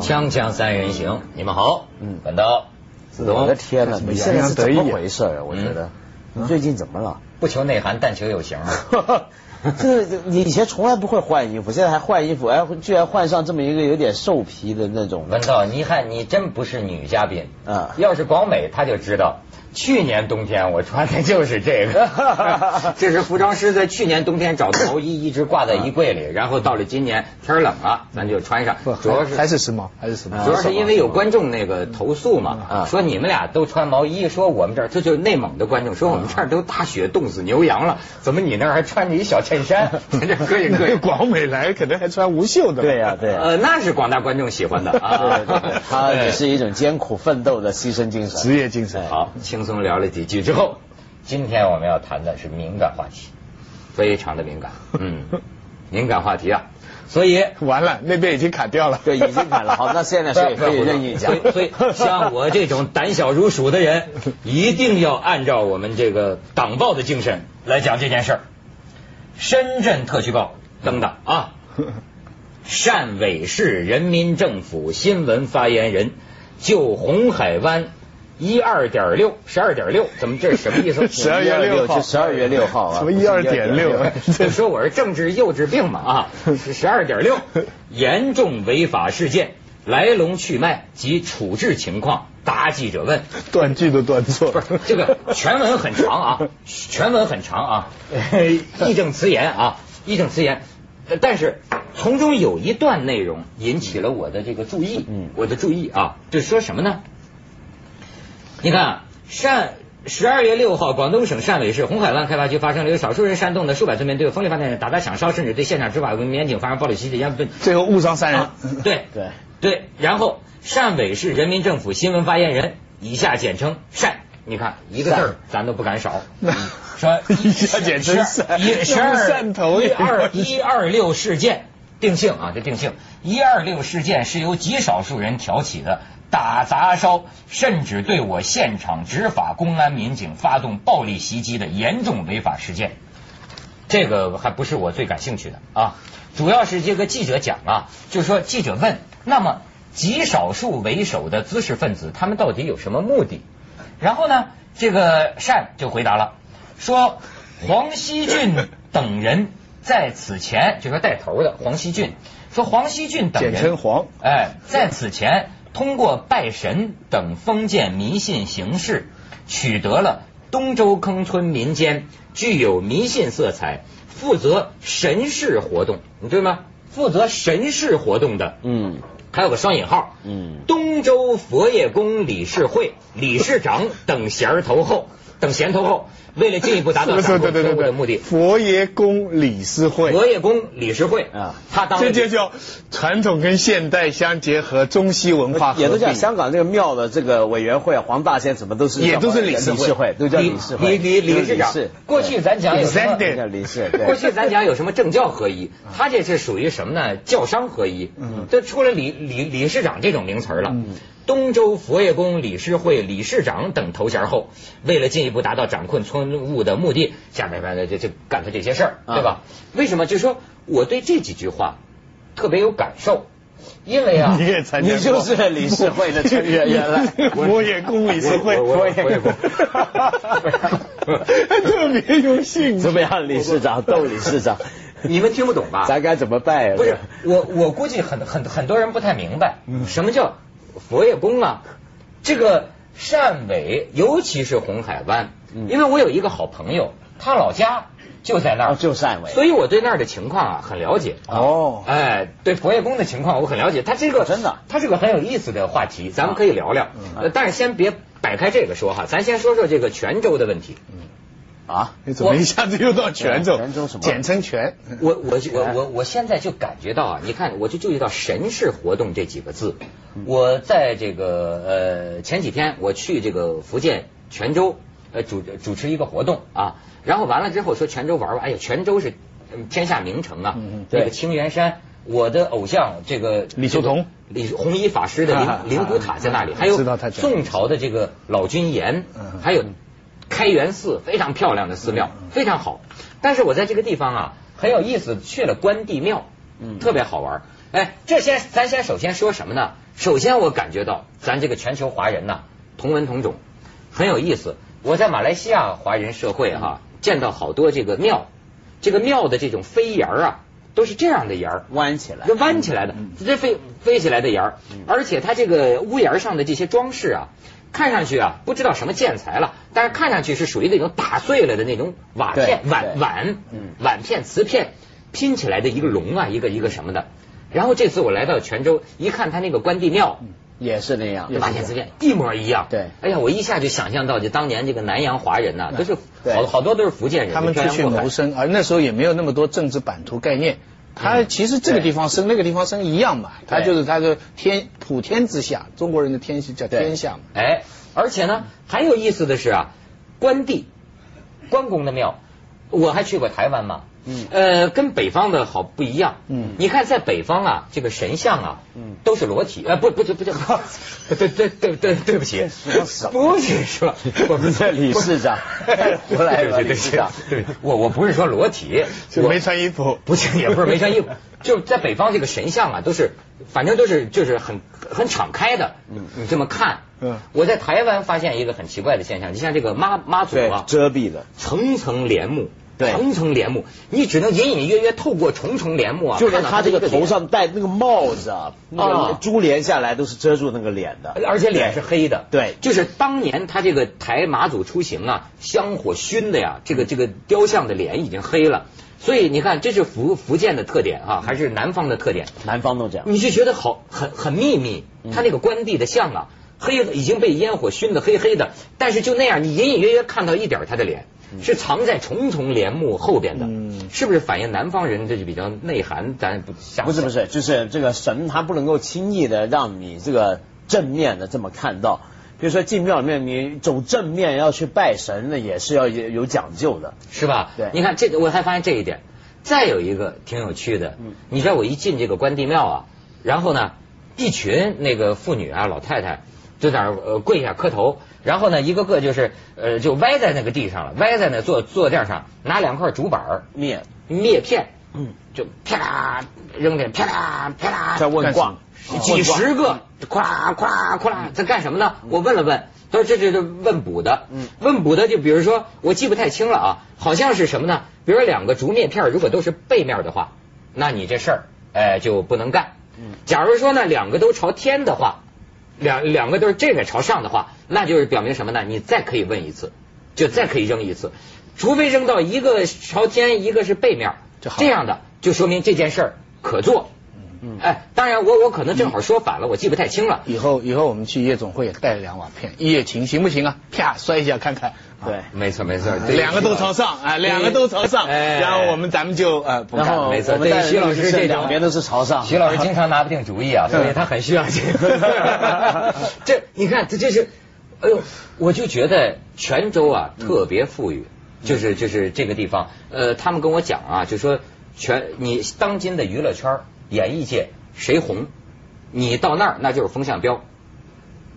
锵锵三人行，你们好，嗯本刀，子我东，的天哪，你现在是怎么回事啊？我觉嗯得你最近怎么了？不求内涵，但求有型。这 你以前从来不会换衣服，现在还换衣服，哎，居然换上这么一个有点兽皮的那种。文道，你看你真不是女嘉宾啊要是广美，他就知道。去年冬天我穿的就是这个，这是服装师在去年冬天找的毛衣，一直挂在衣柜里，然后到了今年天冷了，咱就穿上。主要是还是时髦，还是时髦。主要是因为有观众那个投诉嘛，啊说你们俩都穿毛衣，说我们这儿这就是内蒙的观众说我们这儿都大雪冻死牛羊了，怎么你那儿还穿着一小衬衫？这可以可以。广美来可能还穿无袖的。对呀、对呀、呃，那是广大观众喜欢的啊。对对对，他也是一种艰苦奋斗的牺牲精神。职业精神。好，轻松聊了几句之后，今天我们要谈的是敏感话题，非常的敏感，嗯，敏感话题啊，所以完了，那边已经砍掉了。对，已经砍了。好，那现在所以可以任意讲所。以所以 像我这种胆小如鼠的人，一定要按照我们这个党报的精神来讲这件事儿。深圳特区报登的啊，汕尾市人民政府新闻发言人就红海湾一二点六十二点六，怎么这是什么意思？十二月六号。就十二月六号啊。什么一二点六？就说我是政治幼稚病嘛啊，是十二点六，严重违法事件来龙去脉及处置情况，答记者问。断句都断错不是这个全文很长啊，全文很长啊，义正辞严啊，义正辞严。呃但是从中有一段内容引起了我的这个注意，嗯我的注意啊，就是说什么呢？你看啊，汕十二月六号，广东省汕尾市红海湾开发区发生了有少数人煽动的数百村民对风力发电站打砸抢烧，甚至对现场执法民警发生暴力袭击，严最后误伤三人啊。对 对对，然后汕尾市人民政府新闻发言人，以下简称汕。你看一个字儿咱都不敢少，说 一下简称汕一十二汕头一二一二六事件定性啊，这定性。一二六事件是由极少数人挑起的。打砸烧，甚至对我现场执法公安民警发动暴力袭击的严重违法事件，这个还不是我最感兴趣的啊，主要是这个记者讲啊，就是说记者问，那么极少数为首的知识分子，他们到底有什么目的？然后呢，这个善就回答了，说黄锡俊等人在此前，就说带头的黄锡俊，说黄锡俊等人，简称黄哎，在此前通过拜神等封建迷信形式，取得了东周坑村民间具有迷信色彩、负责神事活动，你知道吗？负责神事活动的，嗯还有个双引号，嗯。东周佛爷宫理事会理事长等衔头后，等闲头后，为了进一步达到对掌控对对对对，错误的目的，佛爷公理事会，佛爷公理事会啊他当了这就叫传统跟现代相结合，中西文化。也都叫香港这个庙的这个委员会，黄大仙什么都是也都是理理事会事会，都叫理事会。理理理事长。过去咱讲有什么叫理事，过去咱讲有什么政教合一，他这是属于什么呢？教商合一，嗯这出了理理理事长这种名词了。嗯东周佛爷宫理事会理事长等头衔后，为了进一步达到掌控村务的目的，下面边的就就干他这些事儿，啊对吧？为什么？就说我对这几句话特别有感受，因为啊 你，也参加你，就是理事会的成员，原来佛爷宫理事会，我我我我也 特别有兴趣。怎么样？理事长窦理事长，你们听不懂吧？咱该怎么办呀？不是我，我估计很很很多人不太明白，什么叫佛爷宫啊？这个汕尾，尤其是红海湾，因为我有一个好朋友，他老家就在那儿，哦就汕尾所以我对那儿的情况啊很了解。哦哎，对佛爷宫的情况我很了解，他这个真的他是个很有意思的话题，咱们可以聊聊。呃但是先别摆开这个说哈，咱先说说这个泉州的问题。啊，你怎么一下子又到泉州？泉州什么简称泉。我我我我我现在就感觉到啊，你看，我就注意到“神事活动”这几个字。我在这个呃前几天我去这个福建泉州呃主主持一个活动啊，然后完了之后说泉州玩玩，哎呀，泉州是嗯天下名城啊那个对青源山。我的偶像这个李叔同，李弘一法师的 灵灵骨塔在那里，啊还有宋朝的这个老君岩嗯，还有开元寺，非常漂亮的寺庙，非常好。但是我在这个地方啊，很有意思，去了关帝庙，嗯特别好玩。哎，这先咱先首先说什么呢？首先我感觉到咱这个全球华人呐，同文同种，很有意思。我在马来西亚华人社会哈、见到好多这个庙，这个庙的这种飞檐儿啊，都是这样的檐儿，弯起来这，弯起来的，这飞飞起来的檐儿，而且它这个屋檐上的这些装饰啊，看上去啊不知道什么建材了，但是看上去是属于那种打碎了的那种瓦片、碗碗嗯。碗片、瓷片拼起来的一个龙啊，一个一个什么的。然后这次我来到泉州，一看他那个关帝庙，也是那样，瓦片瓷片一模一样。对。哎呀，我一下就想象到，就当年这个南洋华人呐，都是好好多都是福建人，他们出去谋生，而那时候也没有那么多政治版图概念。他其实这个地方生，那个地方生一样嘛，他就是他的天普天之下，中国人的天是叫天下嘛。哎，而且呢，还有意思的是啊，关帝关公的庙，我还去过台湾嘛。嗯。呃，跟北方的好不一样。嗯。你看在北方啊，这个神像啊，嗯。都是裸体。呃，不，不，不，不，对，对，对，对，对，对不起，不是说，我们这理事长胡来吧对对对理事长。对，我我不是说裸体，我就没穿衣服，不是，也不是没穿衣服，就在北方这个神像啊，都是反正都是就是很很敞开的。嗯你这么看，嗯。我在台湾发现一个很奇怪的现象，你像这个妈妈祖对啊，遮蔽的，层层帘幕，对层层帘幕，你只能隐隐约约透过重重帘幕啊，就连看到的一脸他这个头，上戴那个帽子啊，那啊个珠帘下来都是遮住那个脸的，而且脸是黑的。对就是当年他这个抬马祖出行啊，香火熏的呀，这个这个雕像的脸已经黑了。所以你看，这是福福建的特点啊，还是南方的特点？南方都这样。你就觉得好很很秘密，他那个关帝的像啊，黑已经被烟火熏得黑黑的，但是就那样，你隐隐约约看到一点他的脸，是藏在重重帘幕后边的，嗯是不是反映南方人这就比较内涵？咱不想不是不是，就是这个神他不能够轻易的让你这个正面的这么看到。比如说进庙里面，你走正面要去拜神，那也是要有有讲究的。是吧？对你看这个，我还发现这一点。再有一个挺有趣的，嗯你知道我一进这个关帝庙啊，然后呢，一群那个妇女啊、老太太就在那儿呃跪下磕头，然后呢，一个个就是呃就歪在那个地上了，歪在那坐坐垫上，拿两块竹板儿面，篾片，嗯，就啪啦扔这，啪啦啪啦，在问卦，几十个，咵啦咵啦咵啦，在干什么呢？我问了问，他说这这这问卜的，嗯。问卜的就比如说我记不太清了啊，好像是什么呢？比如说两个竹篾片如果都是背面的话，那你这事儿哎就不能干。嗯。假如说呢两个都朝天的话，两两个都是这个朝上的话，那就是表明什么呢？你再可以问一次，就再可以扔一次，除非扔到一个朝天，一个是背面，这样的就说明这件事儿可做。嗯哎，当然我我可能正好说反了，我记不太清了。以后以后我们去夜总会也带两瓦片，一夜情行不行啊？啪摔一下看看。啊对，没错没错，两个都朝上啊，两个都朝上，哎然后我们咱们就呃不干然后没错对徐老师这种两边都是朝上。徐老师经常拿不定主意啊，所以他很需要这个。这你看，这这是，哎呦，我就觉得泉州啊特别富裕，就是就是这个地方，呃，他们跟我讲啊，就说全你当今的娱乐圈、演艺界谁红，你到那儿那就是风向标。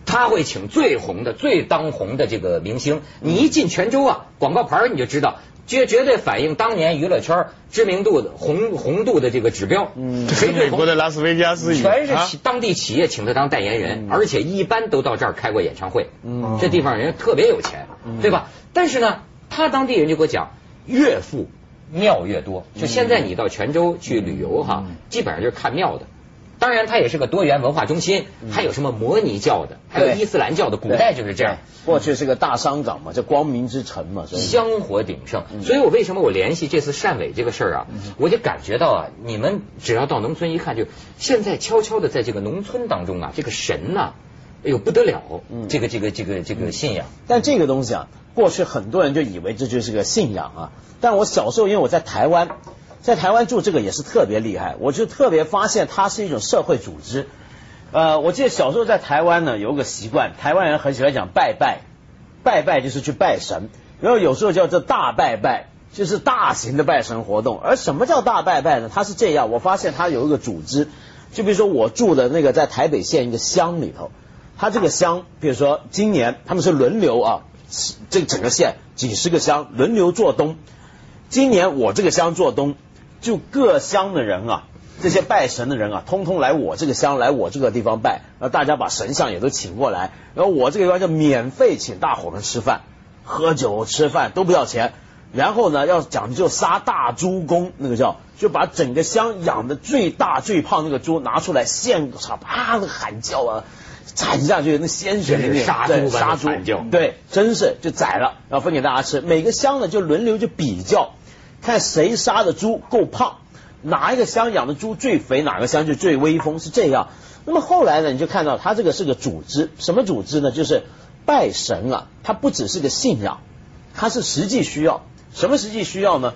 他会请最红的、最当红的这个明星，你一进泉州啊，广告牌儿你就知道，绝绝对反映当年娱乐圈知名度的红红度的这个指标。嗯跟美谁最红国的拉斯维加斯全是当地企业请他当代言人，嗯而且一般都到这儿开过演唱会。嗯这地方人特别有钱，嗯对吧？但是呢，他当地人就给我讲，越富庙越多。就现在你到泉州去旅游哈，嗯基本上就是看庙的。当然，它也是个多元文化中心，还有什么摩尼教的，还有伊斯兰教的，古代就是这样。过去是个大商港嘛，这光明之城嘛，所以。香火鼎盛，嗯。所以我为什么我联系这次汕尾这个事儿啊，我就感觉到啊，你们只要到农村一看，就现在悄悄的在这个农村当中啊，这个神呐、哎呦不得了，嗯。这个这个这个这个信仰，但这个东西啊，过去很多人就以为这就是个信仰啊。但我小时候因为我在台湾，在台湾住这个也是特别厉害，我就特别发现它是一种社会组织。呃，我记得小时候在台湾呢有个习惯，台湾人很喜欢讲拜拜，拜拜就是去拜神，然后有时候叫做大拜拜。就是大型的拜神活动，而什么叫大拜拜呢？它是这样，我发现它有一个组织，就比如说我住的那个在台北县一个乡里头，它这个乡，比如说今年他们是轮流啊，这整个县几十个乡轮流做东，今年我这个乡做东，就各乡的人啊，这些拜神的人啊，通通来我这个乡，来我这个地方拜，然后大家把神像也都请过来，然后我这个地方就免费请大伙们吃饭、喝酒、吃饭都不要钱。然后呢，要讲究杀大猪公，那个叫就把整个乡养的最大最胖那个猪拿出来现场啊喊叫啊，铲下去那鲜血淋漓，杀猪杀猪，对，真是就宰了，然后分给大家吃。每个乡呢就轮流就比较，看谁杀的猪够胖，哪一个乡养的猪最肥，哪个乡就最威风，是这样。那么后来呢，你就看到他这个是个组织，什么组织呢？就是拜神啊，它不只是个信仰，它是实际需要。什么实际需要呢？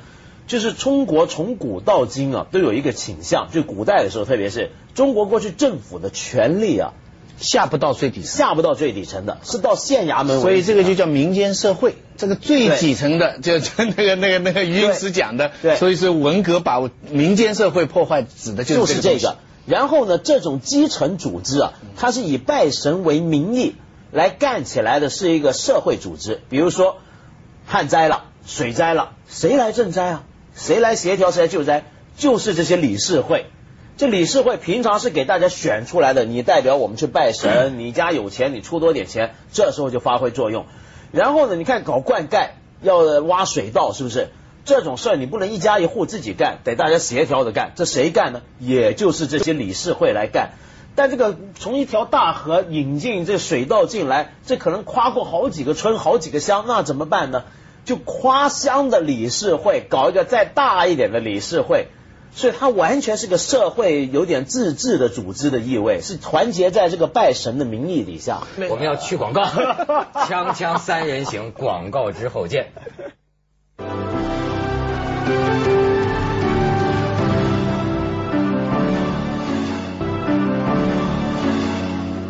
就是中国从古到今啊，都有一个倾向，就古代的时候，特别是中国过去政府的权力啊，下不到最底层，下不到最底层的，是到县衙门。所以这个就叫民间社会，这个最底层的，就 就那个那个那个余英时讲的，对，所以是文革把民间社会破坏，指的就是这个。然后呢，这种基层组织啊，它是以拜神为名义来干起来的，是一个社会组织。比如说旱灾了。水灾了，谁来赈灾啊？谁来协调？谁来救灾？就是这些理事会。这理事会平常是给大家选出来的，你代表我们去拜神，你家有钱，你出多点钱，这时候就发挥作用。然后呢，你看搞灌溉，要挖水道，是不是？这种事儿你不能一家一户自己干，得大家协调着干。这谁干呢？也就是这些理事会来干。但这个从一条大河引进这水道进来，这可能跨过好几个村、好几个乡，那怎么办呢？就跨乡的理事会搞一个再大一点的理事会，所以它完全是个社会有点自治的组织的意味，是团结在这个拜神的名义底下。我们要去广告，锵锵三人行，广告之后见。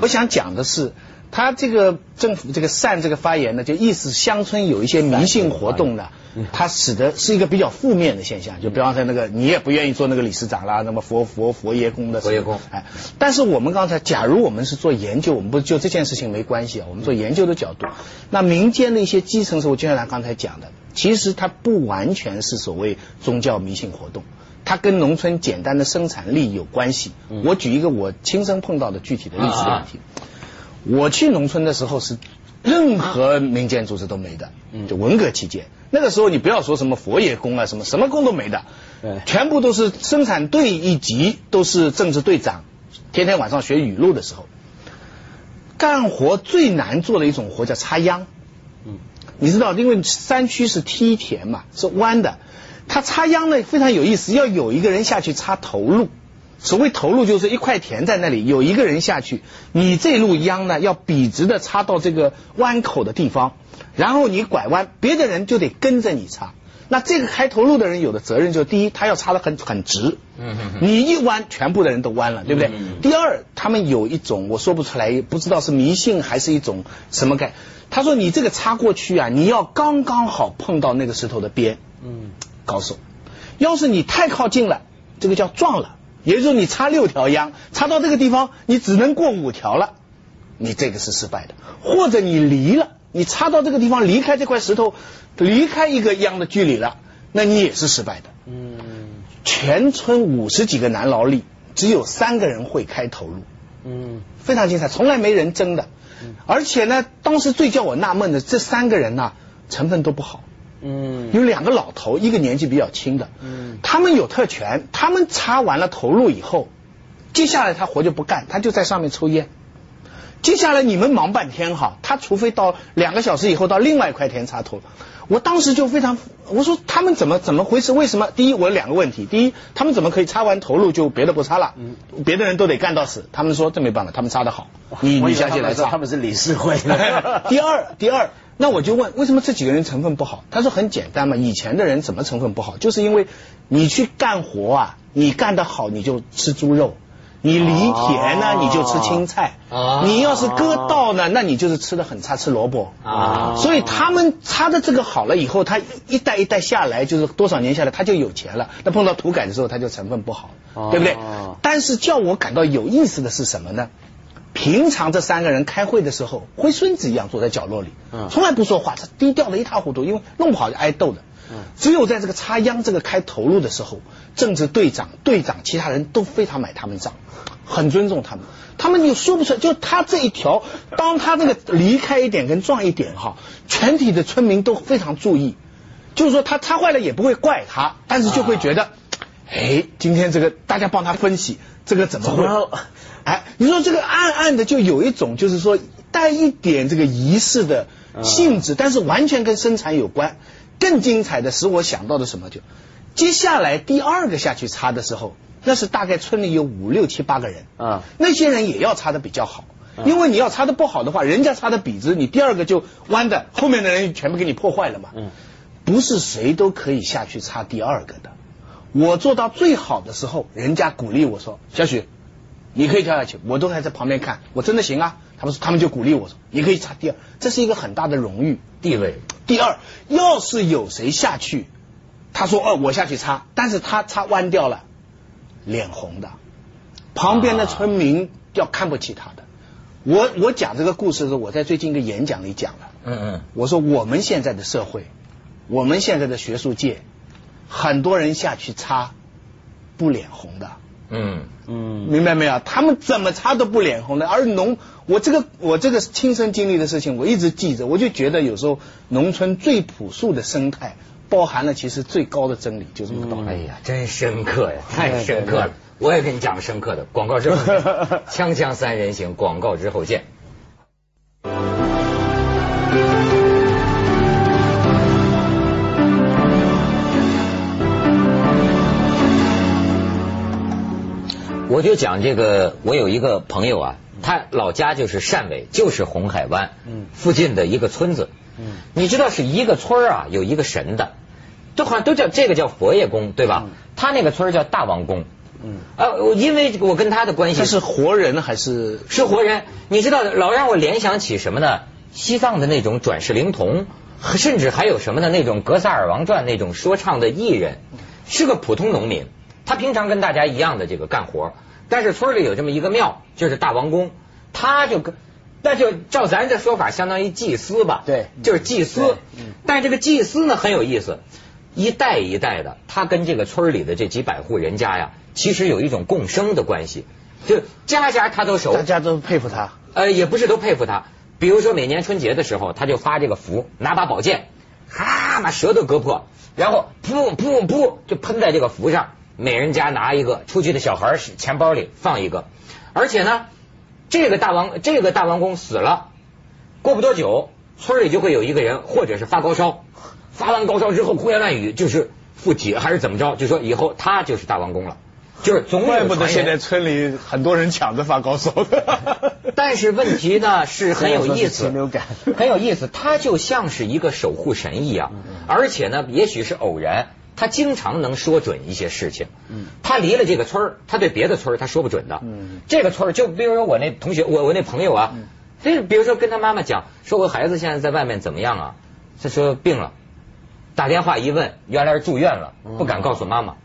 我想讲的是。他这个政府这个善这个发言呢，就意思乡村有一些迷信活动呢，它使得是一个比较负面的现象。就比方说那个你也不愿意做那个理事长啦，那么佛佛佛爷公的佛爷公，哎，但是我们刚才假如我们是做研究，我们不就这件事情没关系啊？我们做研究的角度，那民间的一些基层是我就像他刚才讲的，其实它不完全是所谓宗教迷信活动，它跟农村简单的生产力有关系。我举一个我亲身碰到的具体的例子的问题。我去农村的时候是任何民间组织都没的，就文革期间，那个时候你不要说什么佛爷公啊，什么什么工都没的，全部都是生产队一级都是政治队长，天天晚上学语录的时候，干活最难做的一种活叫插秧，嗯，你知道，因为山区是梯田嘛，是弯的，他插秧呢非常有意思，要有一个人下去插头路。所谓投入就是一块田在那里，有一个人下去，你这路秧呢要笔直的插到这个弯口的地方，然后你拐弯，别的人就得跟着你插。那这个开头路的人有的责任就第一，他要插的很很直，你一弯，全部的人都弯了，对不对？第二，他们有一种我说不出来，不知道是迷信还是一种什么概。他说你这个插过去啊，你要刚刚好碰到那个石头的边，嗯，高手。要是你太靠近了，这个叫撞了。也就是说，你插六条秧，插到这个地方，你只能过五条了，你这个是失败的。或者你离了，你插到这个地方，离开这块石头，离开一个秧的距离了，那你也是失败的。嗯，全村五十几个男劳力，只有三个人会开头路。嗯，非常精彩，从来没人争的。而且呢，当时最叫我纳闷的，这三个人呢，成分都不好。嗯，有两个老头，一个年纪比较轻的，嗯，他们有特权，他们插完了头路以后，接下来他活就不干，他就在上面抽烟。接下来你们忙半天哈，他除非到两个小时以后到另外一块田插头。我当时就非常，我说他们怎么怎么回事？为什么？第一，我有两个问题，第一，他们怎么可以插完头路就别的不插了？嗯，别的人都得干到死。他们说这没办法，他们插的好，你你相信来插？他们是理事会。第二，第二。那我就问，为什么这几个人成分不好？他说很简单嘛，以前的人怎么成分不好？就是因为你去干活啊，你干得好你就吃猪肉，你犁田呢你就吃青菜，你要是割稻呢，那你就是吃的很差，吃萝卜。啊，所以他们插的这个好了以后，他一代一代下来，就是多少年下来他就有钱了。那碰到土改的时候，他就成分不好，对不对？但是叫我感到有意思的是什么呢？平常这三个人开会的时候，灰孙子一样坐在角落里，嗯从来不说话，他低调的一塌糊涂，因为弄不好就挨斗的。嗯只有在这个插秧这个开头路的时候，政治队长、队长，其他人都非常买他们账，很尊重他们。他们又说不出来，就他这一条，当他这个离开一点跟撞一点哈，全体的村民都非常注意。就是说他插坏了也不会怪他，但是就会觉得，哎，今天这个大家帮他分析这个怎么会？哎，你说这个暗暗的就有一种就是说带一点这个仪式的性质，但是完全跟生产有关。更精彩的使我想到的什么就，接下来第二个下去插的时候，那是大概村里有五六七八个人啊那些人也要插的比较好。啊因为你要插的不好的话，人家插的笔直，你第二个就弯的，后面的人全部给你破坏了嘛。嗯不是谁都可以下去插第二个的。我做到最好的时候，人家鼓励我说：“小许，你可以跳下去。”我都还在旁边看，我真的行啊。他们说，他们就鼓励我说：“你可以插第二。”这是一个很大的荣誉。地位，第二，要是有谁下去，他说：“哦，我下去插，但是他插弯掉了，脸红的，旁边的村民要看不起他的。我我讲这个故事的时候，我在最近一个演讲里讲了。嗯嗯，我说我们现在的社会，我们现在的学术界，很多人下去擦不脸红的，嗯，嗯明白没有？他们怎么擦都不脸红的。而农，我这个我这个亲身经历的事情，我一直记着，我就觉得有时候农村最朴素的生态，包含了其实最高的真理，就这么个道理。哎呀，真深刻呀，太深刻对对了。我也跟你讲个深刻的，广告之后见，锵锵三人行，广告之后见。我就讲这个，我有一个朋友啊，他老家就是汕尾，就是红海湾嗯附近的一个村子。嗯你知道是一个村儿啊，有一个神的，都好像都叫这个叫佛爷公，对吧？嗯他那个村儿叫大王公。嗯啊，因为我跟他的关系他是活人还是？是活人，你知道老让我联想起什么呢？西藏的那种转世灵童，甚至还有什么呢？那种《格萨尔王传》那种说唱的艺人，是个普通农民，他平常跟大家一样的这个干活，但是村里有这么一个庙，就是大王宫，他就跟。那就照咱这说法，相当于祭司吧？对就是祭司嗯。但是这个祭司呢很有意思，一代一代的，他跟这个村里的这几百户人家呀，其实有一种共生的关系，就家家他都熟。大家都佩服他。呃，也不是都佩服他。比如说每年春节的时候，他就发这个符，拿把宝剑，哈把舌头割破，然后噗噗噗就喷在这个符上，每人家拿一个，出去的小孩儿钱包里放一个，而且呢，这个大王这个大王公死了，过不多久，村里就会有一个人，或者是发高烧，发完高烧之后胡言乱语，就是附体还是怎么着，就说以后他就是大王公了，就是总有怪不得现在村里很多人抢着发高烧的。但是问题呢是很有意思 很有意思，他就像是一个守护神一样，而且呢，也许是偶然，他经常能说准一些事情。嗯他离了这个村儿，他对别的村儿他说不准的。嗯这个村儿就比如说我那同学，我我那朋友啊，就是比如说跟他妈妈讲，说我孩子现在在外面怎么样啊？他说病了，打电话一问，原来是住院了，不敢告诉妈妈。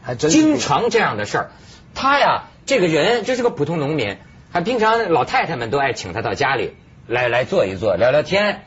还真经常这样的事儿。他呀，这个人就是个普通农民，还平常老太太们都爱请他到家里来来坐一坐，聊聊天，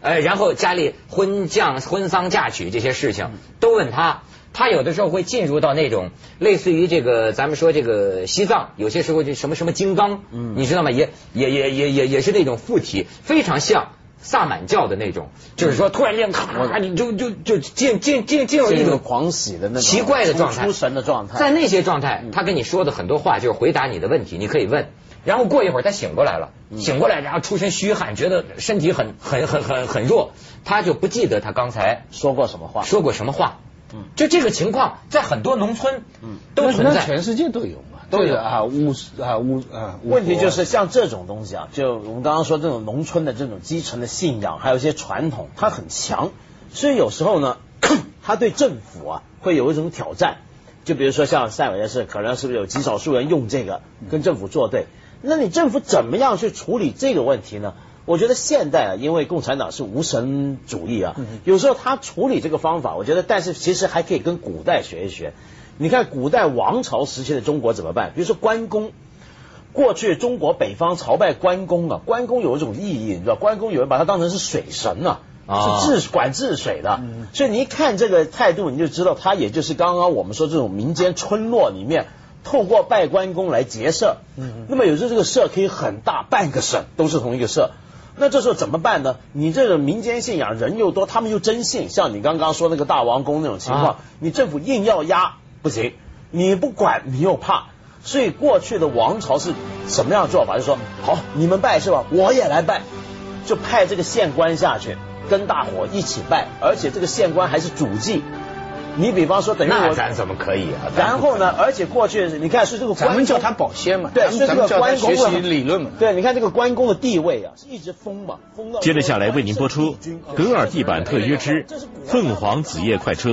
呃，然后家里婚嫁、婚丧嫁娶这些事情都问他。他有的时候会进入到那种类似于这个，咱们说这个西藏，有些时候就什么什么金刚，嗯你知道吗？也也也也也也是那种附体，非常像萨满教的那种，就是说突然间咔，你就就就进进进进入一种狂喜的那种奇怪的状态，出出神的状态。在那些状态，他跟你说的很多话就是回答你的问题，你可以问。然后过一会儿他醒过来了，醒过来然后出身虚汗，觉得身体很很很很很弱，他就不记得他刚才说过什么话？说过什么话。嗯就这个情况在很多农村嗯都存在。全世界都有嘛，都有啊巫啊巫啊。问题就是像这种东西啊，就我们刚刚说这种农村的这种基层的信仰，还有一些传统，它很强，所以有时候呢，他对政府啊会有一种挑战。就比如说像塞维的事，可能是不是有极少数人用这个跟政府作对？那你政府怎么样去处理这个问题呢？我觉得现代啊，因为共产党是无神主义啊，有时候他处理这个方法，我觉得，但是其实还可以跟古代学一学。你看古代王朝时期的中国怎么办？比如说关公，过去中国北方朝拜关公啊，关公有一种意义，你知道，关公有人把他当成是水神啊。啊是治管治水的，所以你一看这个态度，你就知道他也就是刚刚我们说这种民间村落里面，透过拜关公来结社。那么有时候这个社可以很大，半个省都是同一个社。那这时候怎么办呢？你这个民间信仰人又多，他们又真信，像你刚刚说那个大王宫那种情况，啊你政府硬要压不行，你不管你又怕。所以过去的王朝是什么样的做法？就说好，你们拜是吧？我也来拜，就派这个县官下去跟大伙一起拜，而且这个县官还是主祭。你比方说，等于我，那咱怎么可以啊？然后呢？而且过去你看，是这个咱们叫他保鲜嘛，对，咱们咱们所以这个关公学习理论嘛。对，你看这个关公的地位啊，是一直封嘛，封到接着下来为您播出《格尔地板特约之凤凰子夜快车》。